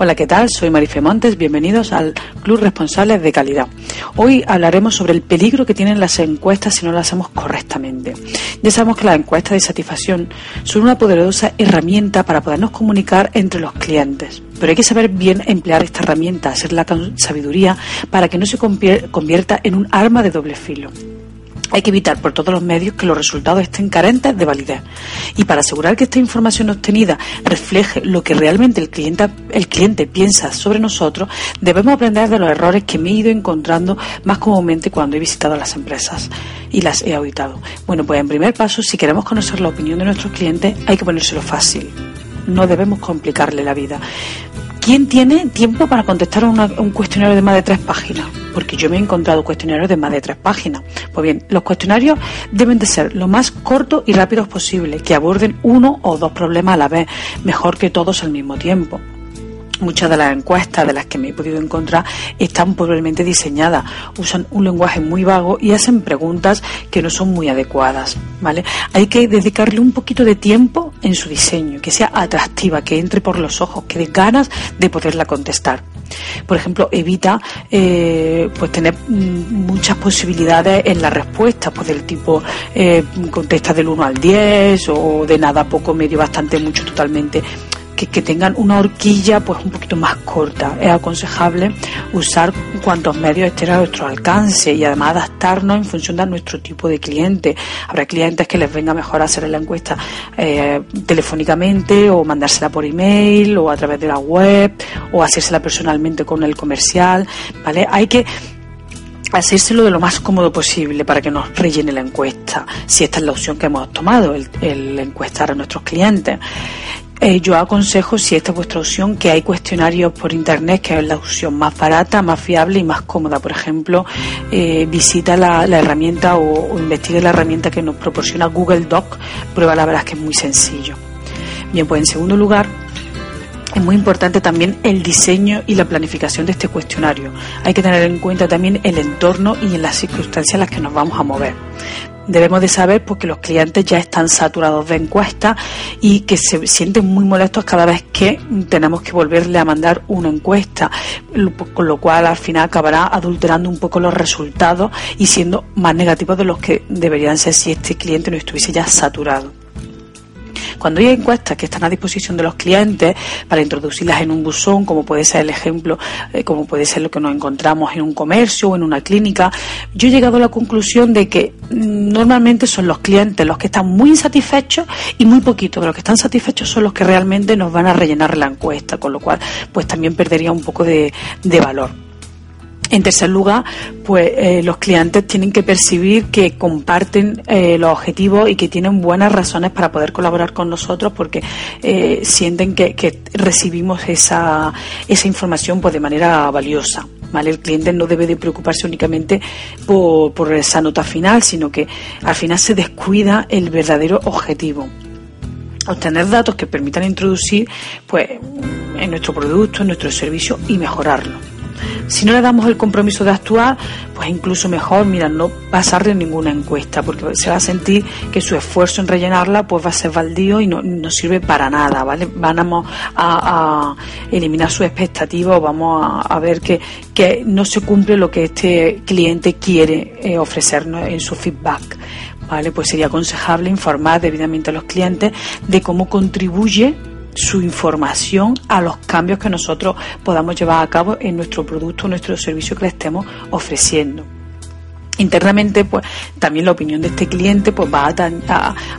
Hola, ¿qué tal? Soy Marife Montes. Bienvenidos al Club Responsables de Calidad. Hoy hablaremos sobre el peligro que tienen las encuestas si no las hacemos correctamente. Ya sabemos que las encuestas de satisfacción son una poderosa herramienta para podernos comunicar entre los clientes. Pero hay que saber bien emplear esta herramienta, hacerla con sabiduría para que no se convierta en un arma de doble filo. Hay que evitar por todos los medios que los resultados estén carentes de validez. Y para asegurar que esta información obtenida refleje lo que realmente el cliente, el cliente piensa sobre nosotros, debemos aprender de los errores que me he ido encontrando más comúnmente cuando he visitado las empresas y las he auditado. Bueno, pues en primer paso, si queremos conocer la opinión de nuestros clientes, hay que ponérselo fácil. No debemos complicarle la vida. ¿Quién tiene tiempo para contestar un cuestionario de más de tres páginas? Porque yo me he encontrado cuestionarios de más de tres páginas. Pues bien, los cuestionarios deben de ser lo más cortos y rápidos posible, que aborden uno o dos problemas a la vez, mejor que todos al mismo tiempo. Muchas de las encuestas de las que me he podido encontrar están pobremente diseñadas, usan un lenguaje muy vago y hacen preguntas que no son muy adecuadas, ¿vale? Hay que dedicarle un poquito de tiempo en su diseño, que sea atractiva, que entre por los ojos, que dé ganas de poderla contestar. Por ejemplo, evita eh, pues tener mm, muchas posibilidades en la respuesta, pues del tipo eh, contesta del 1 al 10 o de nada, poco, medio, bastante, mucho, totalmente que, tengan una horquilla pues un poquito más corta. Es aconsejable usar cuantos medios estén a nuestro alcance y además adaptarnos en función de nuestro tipo de cliente. Habrá clientes que les venga mejor hacer la encuesta eh, telefónicamente o mandársela por email o a través de la web o hacérsela personalmente con el comercial, ¿vale? Hay que hacérselo de lo más cómodo posible para que nos rellene la encuesta, si esta es la opción que hemos tomado, el, el encuestar a nuestros clientes. Eh, yo aconsejo, si esta es vuestra opción, que hay cuestionarios por internet, que es la opción más barata, más fiable y más cómoda. Por ejemplo, eh, visita la, herramienta o, investigue la herramienta que nos proporciona Google Doc. Prueba la verdad es que es muy sencillo. Bien, pues en segundo lugar, es muy importante también el diseño y la planificación de este cuestionario. Hay que tener en cuenta también el entorno y las circunstancias en las que nos vamos a mover debemos de saber porque los clientes ya están saturados de encuestas y que se sienten muy molestos cada vez que tenemos que volverle a mandar una encuesta, con lo cual al final acabará adulterando un poco los resultados y siendo más negativos de los que deberían ser si este cliente no estuviese ya saturado. Cuando hay encuestas que están a disposición de los clientes para introducirlas en un buzón, como puede ser el ejemplo, eh, como puede ser lo que nos encontramos en un comercio o en una clínica, yo he llegado a la conclusión de que mm, normalmente son los clientes los que están muy insatisfechos y muy poquitos de los que están satisfechos son los que realmente nos van a rellenar la encuesta, con lo cual pues también perdería un poco de valor. En tercer lugar, pues eh, los clientes tienen que percibir que comparten eh, los objetivos y que tienen buenas razones para poder colaborar con nosotros porque eh, sienten que, recibimos esa, esa información pues, de manera valiosa. ¿Vale? El cliente no debe de preocuparse únicamente por, por esa nota final, sino que al final se descuida el verdadero objetivo obtener datos que permitan introducir pues en nuestro producto, en nuestro servicio y mejorarlo. Si no le damos el compromiso de actuar, pues incluso mejor, mira, no pasarle ninguna encuesta, porque se va a sentir que su esfuerzo en rellenarla pues va a ser baldío y no, sirve para nada, ¿vale? Vamos a, eliminar su expectativa o vamos a, ver que, no se cumple lo que este cliente quiere eh, ofrecernos en su feedback. ¿Vale? Pues sería aconsejable informar debidamente a los clientes de cómo contribuye su información a los cambios que nosotros podamos llevar a cabo en nuestro producto, o nuestro servicio que le estemos ofreciendo. Internamente, pues también la opinión de este cliente pues va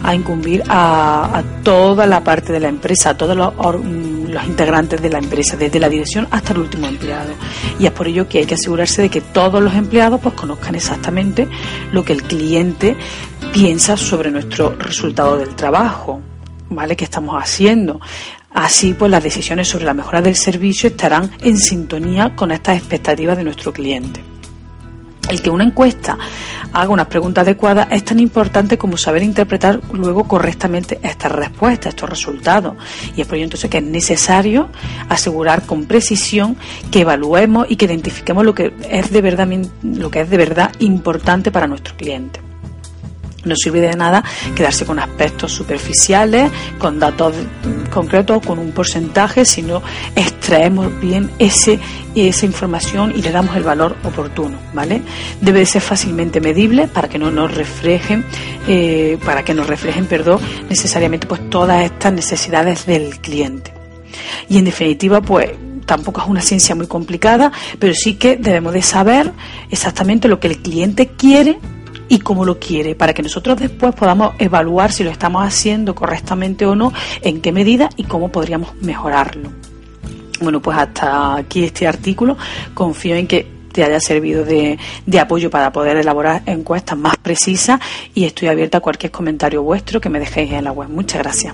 a, incumbir a, toda la parte de la empresa, a todos los, los, integrantes de la empresa, desde la dirección hasta el último empleado. Y es por ello que hay que asegurarse de que todos los empleados pues conozcan exactamente lo que el cliente piensa sobre nuestro resultado del trabajo ¿vale? que estamos haciendo. Así, pues las decisiones sobre la mejora del servicio estarán en sintonía con estas expectativas de nuestro cliente. El que una encuesta haga unas preguntas adecuadas es tan importante como saber interpretar luego correctamente estas respuestas, estos resultados. Y es por ello entonces que es necesario asegurar con precisión que evaluemos y que identifiquemos lo que es de verdad, lo que es de verdad importante para nuestro cliente. No sirve de nada quedarse con aspectos superficiales, con datos concretos, con un porcentaje, sino extraemos bien ese, esa información y le damos el valor oportuno, ¿vale? Debe de ser fácilmente medible para que no nos reflejen, eh, para que nos reflejen, perdón, necesariamente pues todas estas necesidades del cliente. Y en definitiva, pues tampoco es una ciencia muy complicada, pero sí que debemos de saber exactamente lo que el cliente quiere y cómo lo quiere, para que nosotros después podamos evaluar si lo estamos haciendo correctamente o no, en qué medida y cómo podríamos mejorarlo. Bueno, pues hasta aquí este artículo. Confío en que te haya servido de, de, apoyo para poder elaborar encuestas más precisas y estoy abierta a cualquier comentario vuestro que me dejéis en la web. Muchas gracias.